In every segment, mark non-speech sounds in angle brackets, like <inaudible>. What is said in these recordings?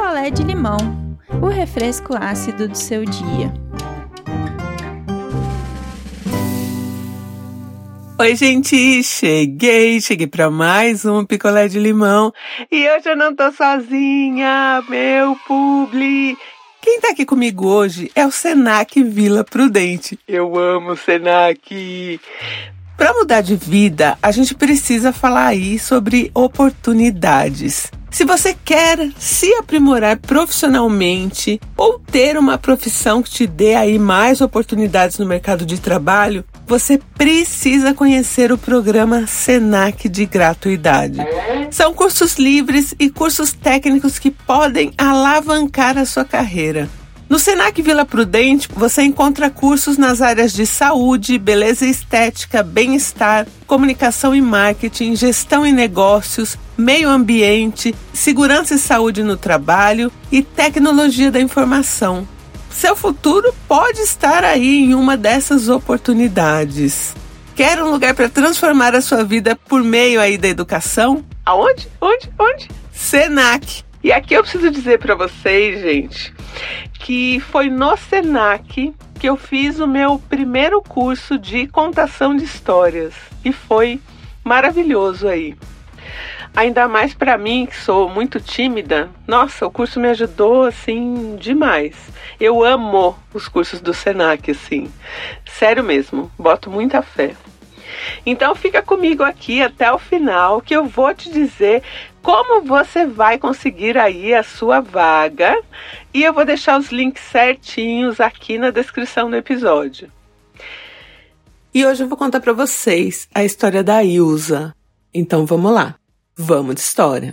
picolé de limão, o refresco ácido do seu dia. Oi, gente, cheguei, cheguei para mais um picolé de limão e hoje eu não tô sozinha, meu publi. Quem tá aqui comigo hoje é o Senac Vila Prudente. Eu amo o Senac. Para mudar de vida, a gente precisa falar aí sobre oportunidades. Se você quer se aprimorar profissionalmente ou ter uma profissão que te dê aí mais oportunidades no mercado de trabalho, você precisa conhecer o programa Senac de gratuidade. São cursos livres e cursos técnicos que podem alavancar a sua carreira. No Senac Vila Prudente, você encontra cursos nas áreas de saúde, beleza estética, bem-estar, comunicação e marketing, gestão e negócios, meio ambiente, segurança e saúde no trabalho e tecnologia da informação. Seu futuro pode estar aí em uma dessas oportunidades. Quer um lugar para transformar a sua vida por meio aí da educação? Aonde? Onde? Onde? Senac. E aqui eu preciso dizer para vocês, gente, que foi no Senac que eu fiz o meu primeiro curso de contação de histórias e foi maravilhoso aí. Ainda mais para mim que sou muito tímida. Nossa, o curso me ajudou assim demais. Eu amo os cursos do Senac assim. Sério mesmo, boto muita fé. Então fica comigo aqui até o final que eu vou te dizer como você vai conseguir aí a sua vaga e eu vou deixar os links certinhos aqui na descrição do episódio. E hoje eu vou contar para vocês a história da Ilza. Então vamos lá. Vamos de história.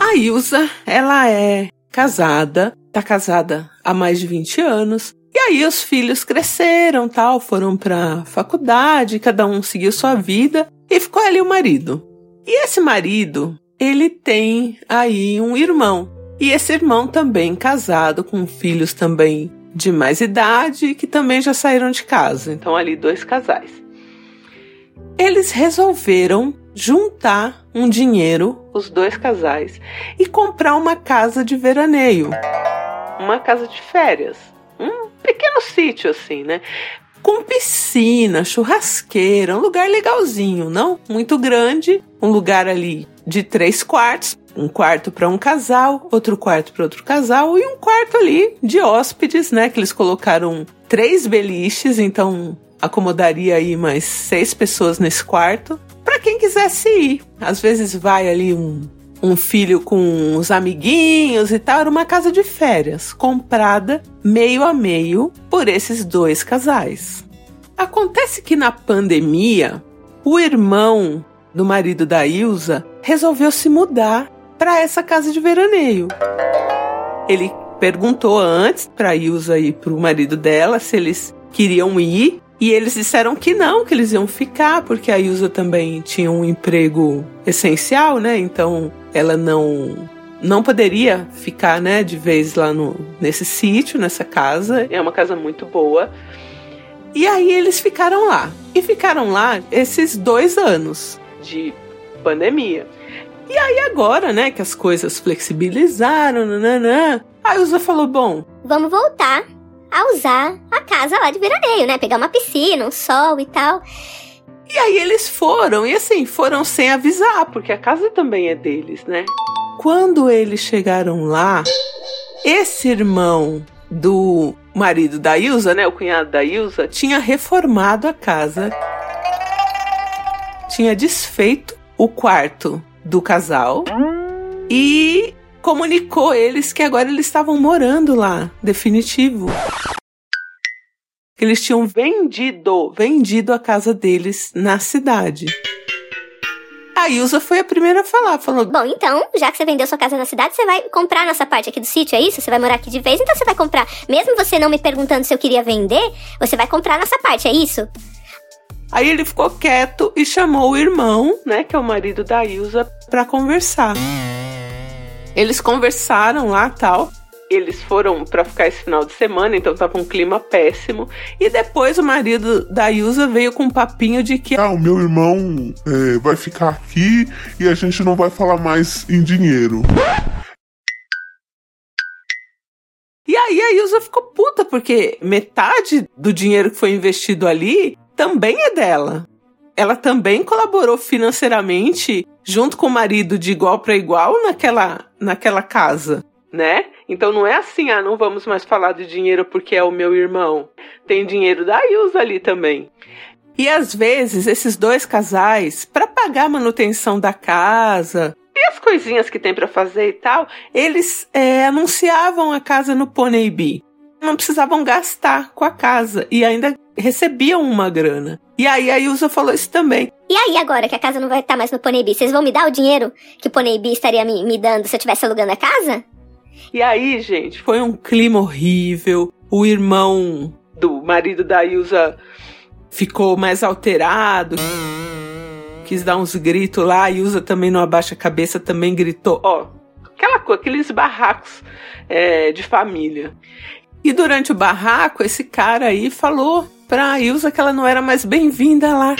A Ilza, ela é casada, tá casada há mais de 20 anos. E aí os filhos cresceram, tal, foram para faculdade, cada um seguiu sua vida e ficou ali o marido. E esse marido, ele tem aí um irmão. E esse irmão também casado, com filhos também de mais idade, que também já saíram de casa. Então, ali, dois casais. Eles resolveram juntar um dinheiro, os dois casais, e comprar uma casa de veraneio. Uma casa de férias. Um pequeno sítio, assim, né? Com piscina, churrasqueira, um lugar legalzinho, não muito grande, um lugar ali de três quartos, um quarto para um casal, outro quarto para outro casal e um quarto ali de hóspedes, né? Que eles colocaram três beliches, então acomodaria aí mais seis pessoas nesse quarto. Para quem quisesse ir, às vezes vai ali um um filho com os amiguinhos e tal. Era uma casa de férias, comprada meio a meio por esses dois casais. Acontece que na pandemia, o irmão do marido da Ilza resolveu se mudar para essa casa de veraneio. Ele perguntou antes para Ilza e para o marido dela se eles queriam ir e eles disseram que não, que eles iam ficar, porque a Ilza também tinha um emprego essencial, né? Então ela não não poderia ficar, né, de vez lá no nesse sítio, nessa casa. É uma casa muito boa. E aí eles ficaram lá. E ficaram lá esses dois anos de pandemia. E aí agora, né, que as coisas flexibilizaram, nananã, a Ilza falou, bom... Vamos voltar a usar a casa lá de veraneio, né? Pegar uma piscina, um sol e tal. E aí eles foram, e assim, foram sem avisar, porque a casa também é deles, né? Quando eles chegaram lá, esse irmão do marido da Ilza, né, o cunhado da Ilza, tinha reformado a casa, tinha desfeito o quarto do casal e comunicou eles que agora eles estavam morando lá, definitivo. Eles tinham vendido, vendido a casa deles na cidade. A Ilza foi a primeira a falar, falou: Bom, então, já que você vendeu sua casa na cidade, você vai comprar nossa parte aqui do sítio, é isso? Você vai morar aqui de vez, então você vai comprar. Mesmo você não me perguntando se eu queria vender, você vai comprar nossa parte, é isso? Aí ele ficou quieto e chamou o irmão, né, que é o marido da Ilza, para conversar. Eles conversaram lá tal. Eles foram para ficar esse final de semana, então tava um clima péssimo. E depois o marido da Ilza veio com um papinho de que. Ah, o meu irmão é, vai ficar aqui e a gente não vai falar mais em dinheiro. E aí a Ilza ficou puta, porque metade do dinheiro que foi investido ali também é dela. Ela também colaborou financeiramente junto com o marido de igual para igual naquela, naquela casa, né? Então não é assim, ah, não vamos mais falar de dinheiro porque é o meu irmão. Tem dinheiro da Ilza ali também. E às vezes esses dois casais, para pagar a manutenção da casa e as coisinhas que tem para fazer e tal, eles é, anunciavam a casa no Poneibi. Não precisavam gastar com a casa e ainda recebiam uma grana. E aí a Ilza falou isso também. E aí, agora que a casa não vai estar mais no Poneibi, vocês vão me dar o dinheiro que o Poneibi estaria me, me dando se eu estivesse alugando a casa? E aí, gente, foi um clima horrível. O irmão do marido da Ilza ficou mais alterado. Quis dar uns gritos lá. A Ilza também não abaixa a cabeça, também gritou. Ó, aquela coisa, aqueles barracos é, de família. E durante o barraco, esse cara aí falou pra Ilza que ela não era mais bem-vinda lá.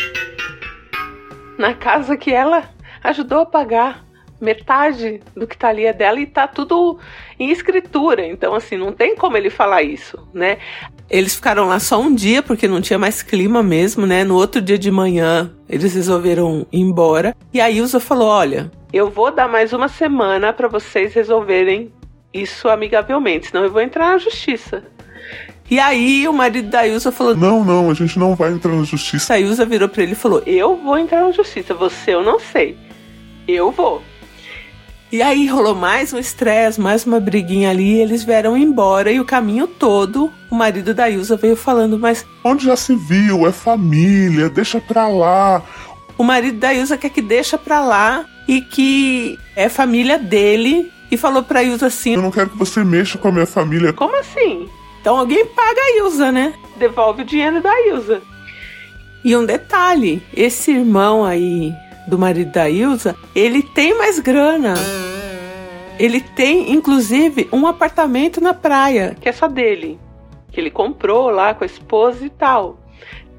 Na casa que ela ajudou a pagar metade do que tá ali é dela e tá tudo em escritura. Então, assim, não tem como ele falar isso, né? Eles ficaram lá só um dia, porque não tinha mais clima mesmo, né? No outro dia de manhã, eles resolveram ir embora. E a Ilza falou: Olha, eu vou dar mais uma semana para vocês resolverem isso amigavelmente, senão eu vou entrar na justiça. E aí o marido da Ilza falou: Não, não, a gente não vai entrar na justiça. A Ilza virou pra ele e falou: Eu vou entrar na justiça, você eu não sei. Eu vou. E aí rolou mais um estresse, mais uma briguinha ali, eles vieram embora e o caminho todo o marido da Ilza veio falando, mas. Onde já se viu? É família, deixa pra lá. O marido da Ilza quer que deixa pra lá e que é família dele. E falou pra Ilza assim: Eu não quero que você mexa com a minha família. Como assim? Então alguém paga a Ilza, né? Devolve o dinheiro da Ilza. E um detalhe: esse irmão aí do marido da Ilza, ele tem mais grana. Ele tem, inclusive, um apartamento na praia, que é só dele. Que ele comprou lá com a esposa e tal.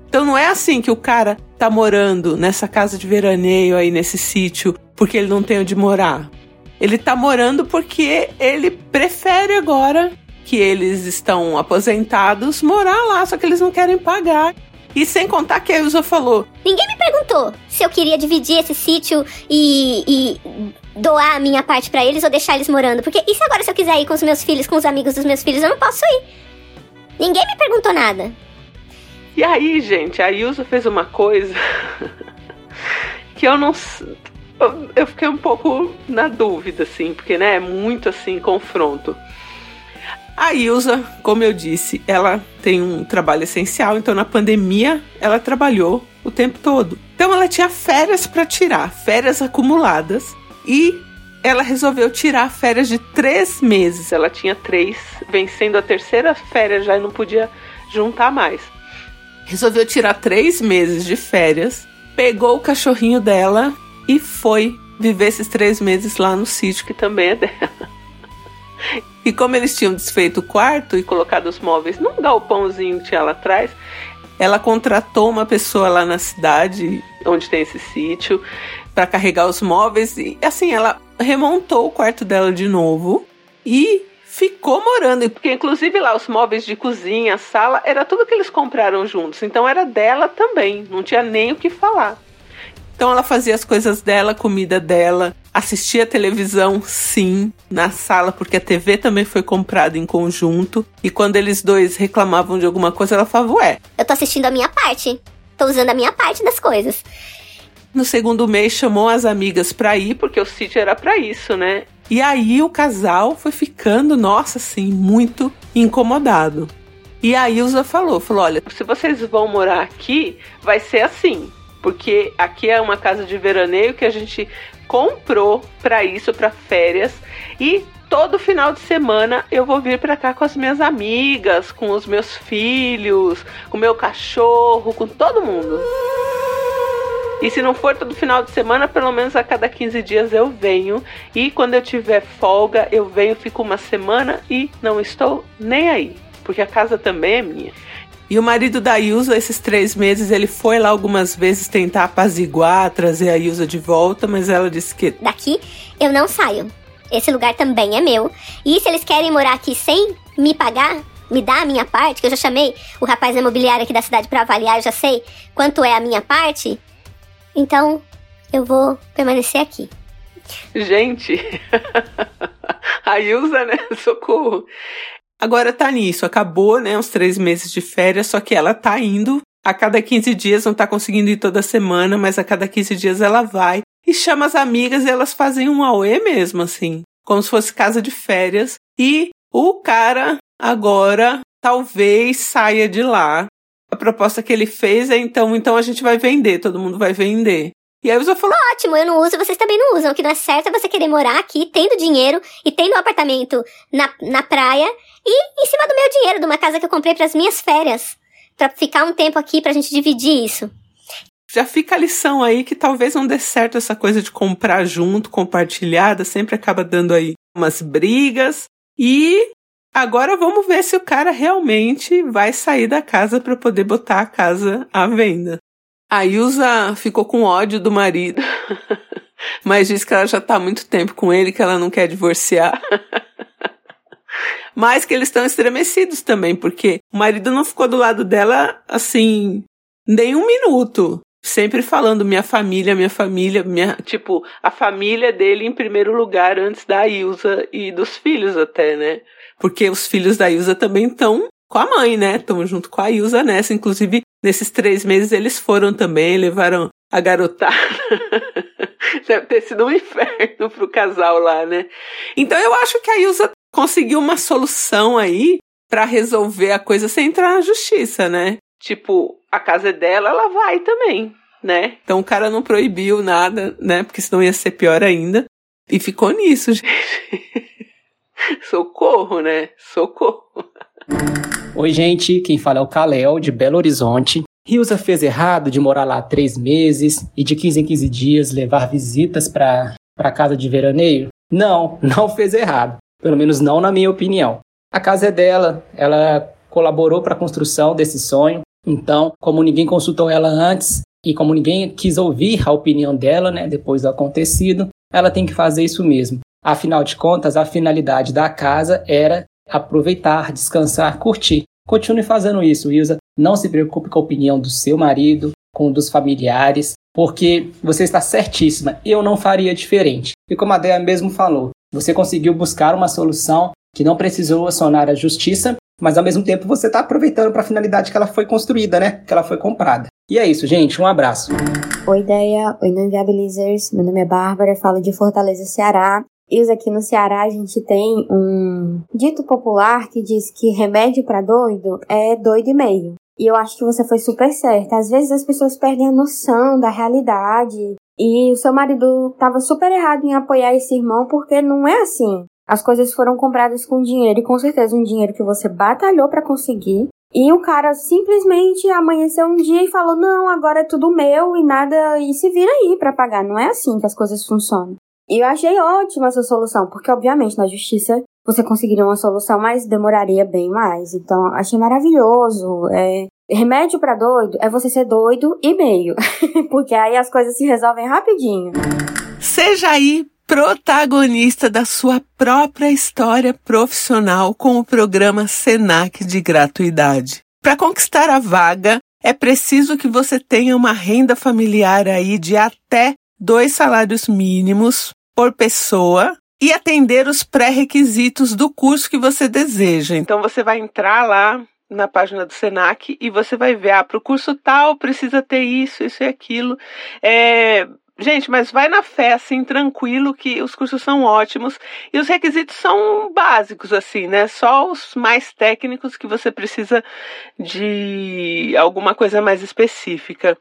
Então não é assim que o cara tá morando nessa casa de veraneio aí nesse sítio porque ele não tem onde morar. Ele tá morando porque ele prefere agora que eles estão aposentados morar lá, só que eles não querem pagar. E sem contar que a Ilza falou: Ninguém me perguntou se eu queria dividir esse sítio e, e doar a minha parte para eles ou deixar eles morando. Porque e se agora se eu quiser ir com os meus filhos, com os amigos dos meus filhos, eu não posso ir. Ninguém me perguntou nada. E aí, gente, a Ilza fez uma coisa <laughs> que eu não. Eu fiquei um pouco na dúvida, assim, porque, né, é muito assim, confronto. A Ilza, como eu disse, ela tem um trabalho essencial, então na pandemia ela trabalhou o tempo todo. Então ela tinha férias para tirar, férias acumuladas, e ela resolveu tirar férias de três meses. Ela tinha três, vencendo a terceira férias já e não podia juntar mais. Resolveu tirar três meses de férias, pegou o cachorrinho dela e foi viver esses três meses lá no sítio que também é dela. E como eles tinham desfeito o quarto e colocado os móveis num galpãozinho que tinha lá atrás, ela contratou uma pessoa lá na cidade, onde tem esse sítio, para carregar os móveis. E assim, ela remontou o quarto dela de novo e ficou morando. Porque, inclusive, lá os móveis de cozinha, sala, era tudo que eles compraram juntos. Então era dela também. Não tinha nem o que falar. Então ela fazia as coisas dela, comida dela, assistia televisão, sim, na sala, porque a TV também foi comprada em conjunto. E quando eles dois reclamavam de alguma coisa, ela falava, ué. Eu tô assistindo a minha parte. Tô usando a minha parte das coisas. No segundo mês chamou as amigas pra ir, porque o sítio era para isso, né? E aí o casal foi ficando, nossa, assim, muito incomodado. E a Ilza falou, falou, olha, se vocês vão morar aqui, vai ser assim porque aqui é uma casa de veraneio que a gente comprou para isso, para férias, e todo final de semana eu vou vir para cá com as minhas amigas, com os meus filhos, com meu cachorro, com todo mundo. E se não for todo final de semana, pelo menos a cada 15 dias eu venho. E quando eu tiver folga, eu venho, fico uma semana e não estou nem aí. Porque a casa também é minha. E o marido da Ilza, esses três meses, ele foi lá algumas vezes tentar apaziguar, trazer a Ilza de volta, mas ela disse que. Daqui eu não saio. Esse lugar também é meu. E se eles querem morar aqui sem me pagar, me dar a minha parte, que eu já chamei o rapaz da imobiliária aqui da cidade para avaliar, eu já sei quanto é a minha parte, então eu vou permanecer aqui. Gente, <laughs> a Ilza, né? Socorro. Agora tá nisso, acabou, né? Os três meses de férias, só que ela tá indo a cada 15 dias, não tá conseguindo ir toda semana, mas a cada 15 dias ela vai e chama as amigas e elas fazem um auê mesmo, assim, como se fosse casa de férias. E o cara agora talvez saia de lá. A proposta que ele fez é então, então a gente vai vender, todo mundo vai vender. E aí você falou: Ótimo, eu não uso, vocês também não usam. O que não é certo é você querer morar aqui, tendo dinheiro e tendo um apartamento na, na praia e em cima do meu dinheiro, de uma casa que eu comprei para as minhas férias. para ficar um tempo aqui pra gente dividir isso. Já fica a lição aí que talvez não dê certo essa coisa de comprar junto, compartilhada, sempre acaba dando aí umas brigas. E agora vamos ver se o cara realmente vai sair da casa para poder botar a casa à venda. A Ilza ficou com ódio do marido, <laughs> mas diz que ela já está há muito tempo com ele, que ela não quer divorciar. <laughs> mas que eles estão estremecidos também, porque o marido não ficou do lado dela assim, nem um minuto. Sempre falando minha família, minha família, minha, tipo, a família dele em primeiro lugar antes da Ilza e dos filhos até, né? Porque os filhos da Ilza também estão com a mãe, né? Estão junto com a Ilza nessa. Inclusive, Nesses três meses eles foram também, levaram a garotada. <laughs> Deve ter sido um inferno pro casal lá, né? Então eu acho que a Ilza conseguiu uma solução aí para resolver a coisa sem entrar na justiça, né? Tipo, a casa é dela, ela vai também, né? Então o cara não proibiu nada, né? Porque senão ia ser pior ainda. E ficou nisso, gente. <laughs> Socorro, né? Socorro. Oi, gente, quem fala é o Kalel, de Belo Horizonte. Rilza fez errado de morar lá três meses e de 15 em 15 dias levar visitas para a casa de veraneio? Não, <laughs> não fez errado. Pelo menos não na minha opinião. A casa é dela, ela colaborou para a construção desse sonho. Então, como ninguém consultou ela antes e como ninguém quis ouvir a opinião dela, né, depois do acontecido, ela tem que fazer isso mesmo. Afinal de contas, a finalidade da casa era aproveitar, descansar, curtir. Continue fazendo isso, Ilza. Não se preocupe com a opinião do seu marido, com dos familiares, porque você está certíssima. Eu não faria diferente. E como a Dea mesmo falou, você conseguiu buscar uma solução que não precisou acionar a justiça, mas ao mesmo tempo você está aproveitando para a finalidade que ela foi construída, né? Que ela foi comprada. E é isso, gente. Um abraço. Oi, Deia. Oi, Não Inviabilizers. Meu nome é Bárbara, falo de Fortaleza, Ceará. E aqui no Ceará a gente tem um dito popular que diz que remédio para doido é doido e meio. E eu acho que você foi super certa. Às vezes as pessoas perdem a noção da realidade. E o seu marido estava super errado em apoiar esse irmão porque não é assim. As coisas foram compradas com dinheiro e com certeza um dinheiro que você batalhou para conseguir. E o cara simplesmente amanheceu um dia e falou: "Não, agora é tudo meu e nada e se vira aí para pagar". Não é assim que as coisas funcionam. E eu achei ótima essa solução, porque obviamente na justiça você conseguiria uma solução, mas demoraria bem mais. Então, achei maravilhoso. É, remédio para doido é você ser doido e meio, <laughs> porque aí as coisas se resolvem rapidinho. Seja aí protagonista da sua própria história profissional com o programa Senac de gratuidade. Para conquistar a vaga, é preciso que você tenha uma renda familiar aí de até dois salários mínimos por pessoa e atender os pré-requisitos do curso que você deseja. Então você vai entrar lá na página do Senac e você vai ver, ah, para o curso tal precisa ter isso, isso e aquilo. É, gente, mas vai na fé, assim, tranquilo, que os cursos são ótimos e os requisitos são básicos, assim, né? Só os mais técnicos que você precisa de alguma coisa mais específica.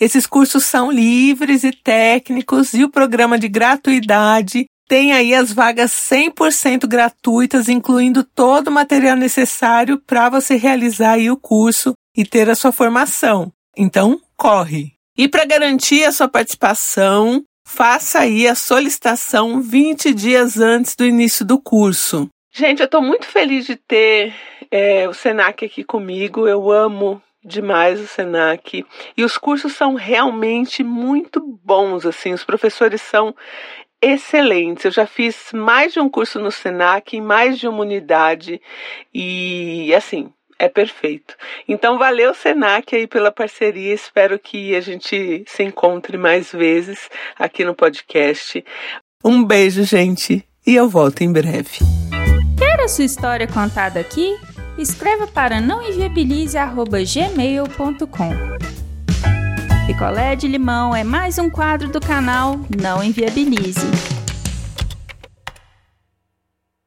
Esses cursos são livres e técnicos e o programa de gratuidade tem aí as vagas 100% gratuitas, incluindo todo o material necessário para você realizar aí o curso e ter a sua formação. Então, corre! E para garantir a sua participação, faça aí a solicitação 20 dias antes do início do curso. Gente, eu estou muito feliz de ter é, o Senac aqui comigo. Eu amo demais o Senac. E os cursos são realmente muito bons, assim, os professores são excelentes. Eu já fiz mais de um curso no Senac, em mais de uma unidade e assim, é perfeito. Então valeu Senac aí pela parceria. Espero que a gente se encontre mais vezes aqui no podcast. Um beijo, gente, e eu volto em breve. Quer a sua história contada aqui? Escreva para nãoenviabilize@gmail.com. Picolé de limão é mais um quadro do canal Não Enviabilize.